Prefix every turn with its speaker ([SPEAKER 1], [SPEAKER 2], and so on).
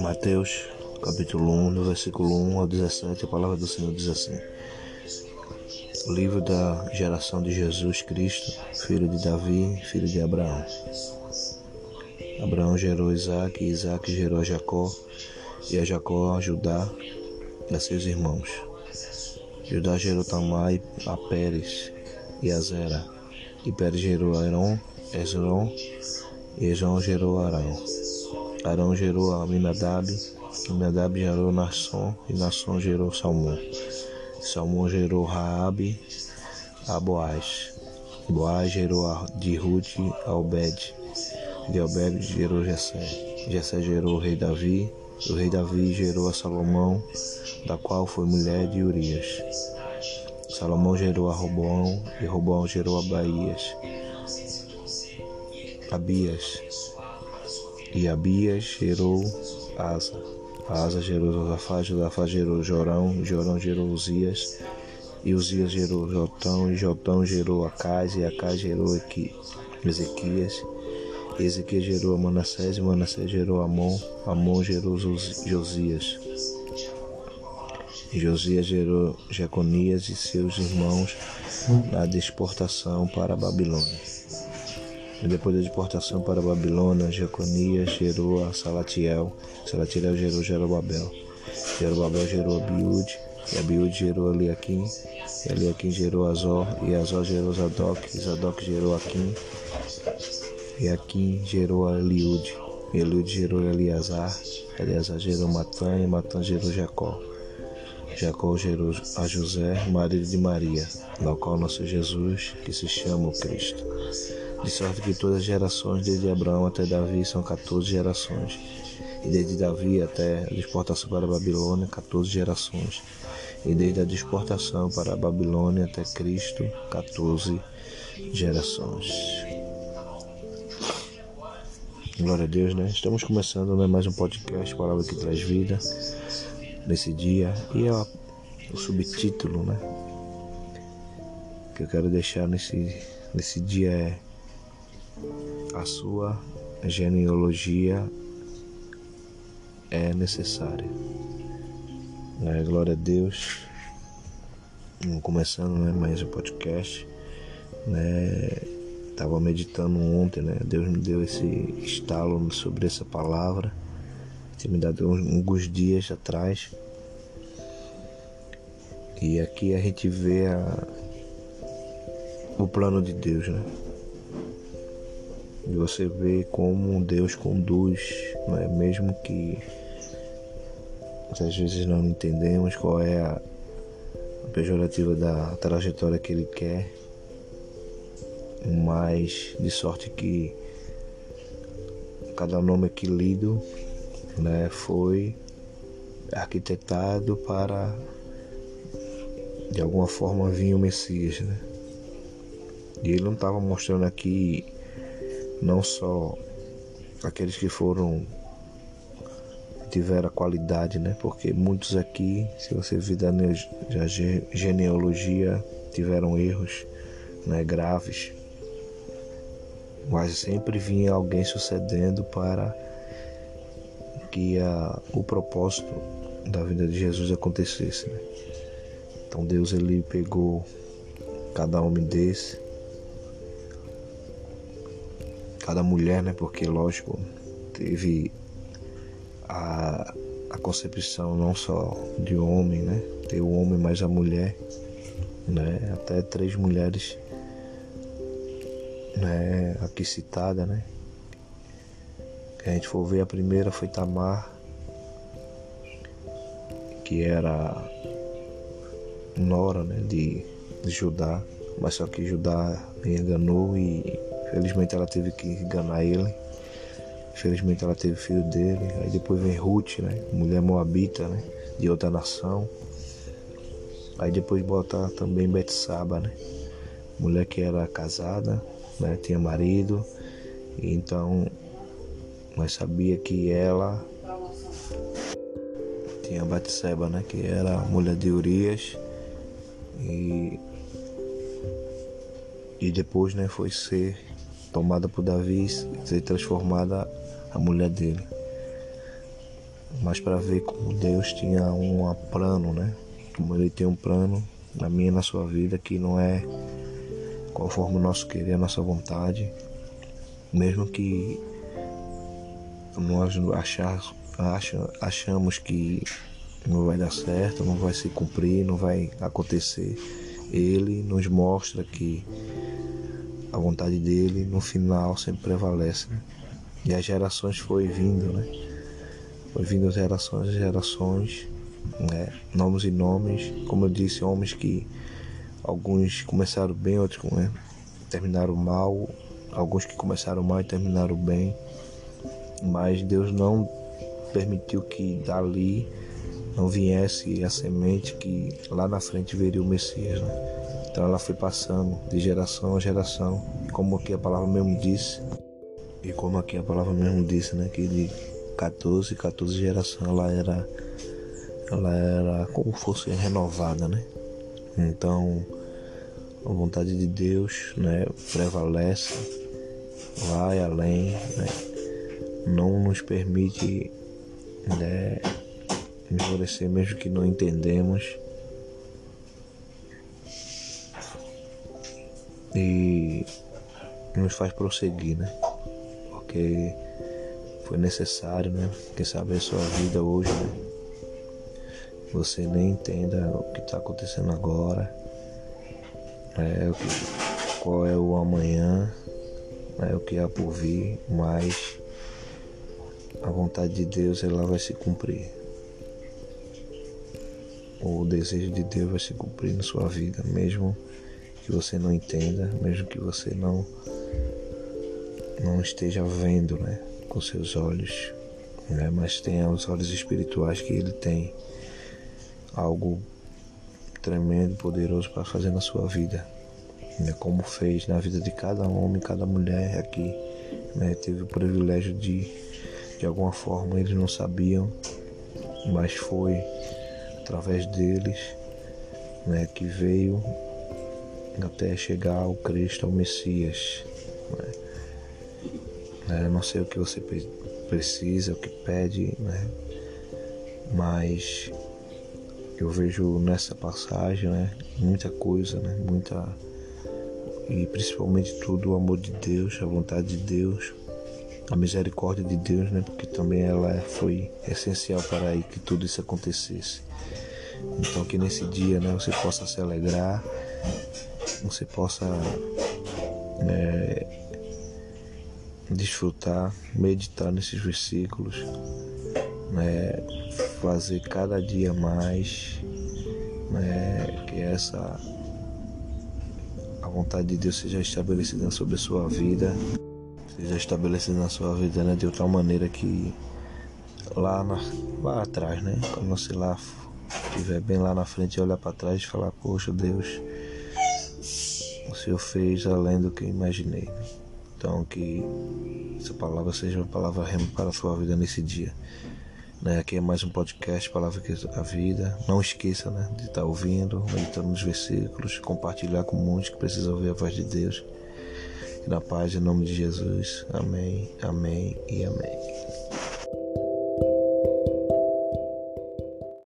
[SPEAKER 1] Mateus capítulo 1, do versículo 1 ao 17, a palavra do Senhor diz assim: O livro da geração de Jesus Cristo, filho de Davi, filho de Abraão. Abraão gerou Isaac, e Isaac gerou a Jacó, e a Jacó a Judá e a seus irmãos. Judá gerou Tamar a Pérez e a Zera, e Pérez gerou Esron, e Esron gerou Arão. Arão gerou Aminadab, Aminadab gerou Nasson, e Nasson gerou Salmão. Salmão gerou Raabe a Boaz. Boaz gerou a, de Ruth a. De Obed gerou Jessé. Jessé gerou o rei Davi. O rei Davi gerou a Salomão, da qual foi mulher de Urias. Salomão gerou a Roboão, e Roboão gerou a Baías. Abias. E Abias gerou Asa. Asa gerou Josafá, Josafá gerou Jorão, Jorão gerou Uzias. E Uzias gerou Jotão, e Jotão gerou Acais, e Acais gerou Ezequias. E Ezequias gerou Manassés, e Manassés gerou Amon, Amon gerou Josias. E Josias gerou Jeconias e seus irmãos na deportação para a Babilônia. E depois da deportação para Babilônia, Jeconias gerou a Salatiel, Salatiel gerou Jerobabel, Jerobabel gerou Abiúde, e Abiúde gerou Eliakim, e Eliakim gerou Azor, e Azor gerou Zadok, e Zadok gerou Aquim, e Aquim gerou Eliude, e Eliude gerou Eleazar, Eleazar gerou Matã, e Matã gerou Jacó. Jacó gerou a José, marido de Maria, no qual nosso Jesus, que se chama o Cristo. De sorte que todas as gerações, desde Abraão até Davi, são 14 gerações. E desde Davi até a exportação para a Babilônia, 14 gerações. E desde a exportação para a Babilônia até Cristo, 14 gerações. Glória a Deus, né? Estamos começando né, mais um podcast, Palavra que Traz Vida, nesse dia. E ó, o subtítulo, né? Que eu quero deixar nesse, nesse dia é A sua genealogia é necessária. É, glória a Deus. Começando né, mais um podcast. Né, Estava meditando ontem, né? Deus me deu esse estalo sobre essa palavra. Tinha me dado alguns dias atrás. E aqui a gente vê a, o plano de Deus, né? E você vê como Deus conduz, né? mesmo que às vezes não entendemos qual é a, a pejorativa da trajetória que Ele quer mas de sorte que cada nome aqui lido né, foi arquitetado para de alguma forma vir o Messias, né? E ele não estava mostrando aqui não só aqueles que foram tiveram a qualidade, né? Porque muitos aqui, se você vir da genealogia, tiveram erros, né, graves mas sempre vinha alguém sucedendo para que a, o propósito da vida de Jesus acontecesse. Né? Então Deus ele pegou cada homem desse, cada mulher, né? Porque lógico teve a, a concepção não só de homem, né? Ter o homem mais a mulher, né? Até três mulheres né, aqui citada, né? A gente for ver, a primeira foi Tamar, que era nora né, de, de Judá, mas só que Judá enganou e felizmente ela teve que enganar ele. Infelizmente ela teve filho dele. Aí depois vem Ruth, né? Mulher moabita, né? De outra nação. Aí depois bota também Betsaba, né? Mulher que era casada, né? Tinha marido, então nós sabia que ela tinha Batseba, né? Que era mulher de Urias e e depois, né? Foi ser tomada por Davi ser transformada a mulher dele. Mas para ver como Deus tinha um plano, né? Como ele tem um plano na minha e na sua vida que não é conforme o nosso querer, a nossa vontade, mesmo que nós achar, achamos que não vai dar certo, não vai se cumprir, não vai acontecer. Ele nos mostra que a vontade dele no final sempre prevalece. Né? E as gerações foi vindo, né? Foi vindo gerações e gerações, né? nomes e nomes, como eu disse, homens que alguns começaram bem, outros né? terminaram mal, alguns que começaram mal e terminaram bem, mas Deus não permitiu que dali não viesse a semente que lá na frente veria o Messias. Né? Então ela foi passando de geração a geração, como aqui a palavra mesmo disse, e como aqui a palavra mesmo disse, né, que de 14, 14 gerações ela era ela era como fosse renovada, né? Então, a vontade de Deus, né, prevalece, vai além, né? Não nos permite né, endurecer mesmo que não entendemos. E nos faz prosseguir, né? Porque foi necessário, né? Quem sabe a sua vida hoje, né? Você nem entenda o que está acontecendo agora, é, que, qual é o amanhã, é o que há por vir, mas a vontade de Deus ela vai se cumprir. O desejo de Deus vai se cumprir na sua vida, mesmo que você não entenda, mesmo que você não não esteja vendo, né, com seus olhos, né, mas tenha os olhos espirituais que ele tem. Algo tremendo, poderoso para fazer na sua vida, né, como fez na vida de cada homem, cada mulher aqui, né, teve o privilégio de de alguma forma eles não sabiam, mas foi através deles, né, que veio até chegar ao Cristo, ao Messias. Né? É, não sei o que você precisa, o que pede, né? mas eu vejo nessa passagem né, muita coisa, né, muita e principalmente tudo o amor de Deus, a vontade de Deus, a misericórdia de Deus, né, porque também ela foi essencial para que tudo isso acontecesse. Então que nesse dia né, você possa se alegrar, você possa é, desfrutar, meditar nesses versículos, né, fazer cada dia mais, né, que essa a vontade de Deus seja estabelecida sobre a sua vida, seja estabelecida na sua vida né, de outra maneira que lá, na, lá atrás, né, quando você lá estiver bem lá na frente olhar para trás e falar, poxa Deus, o Senhor fez além do que imaginei. Então que essa palavra seja uma palavra rema para a sua vida nesse dia. Né? Aqui é mais um podcast, Palavra que a Vida. Não esqueça né, de estar ouvindo, meditando nos versículos, compartilhar com muitos que precisam ouvir a voz de Deus. Na paz, em nome de Jesus. Amém, amém e amém.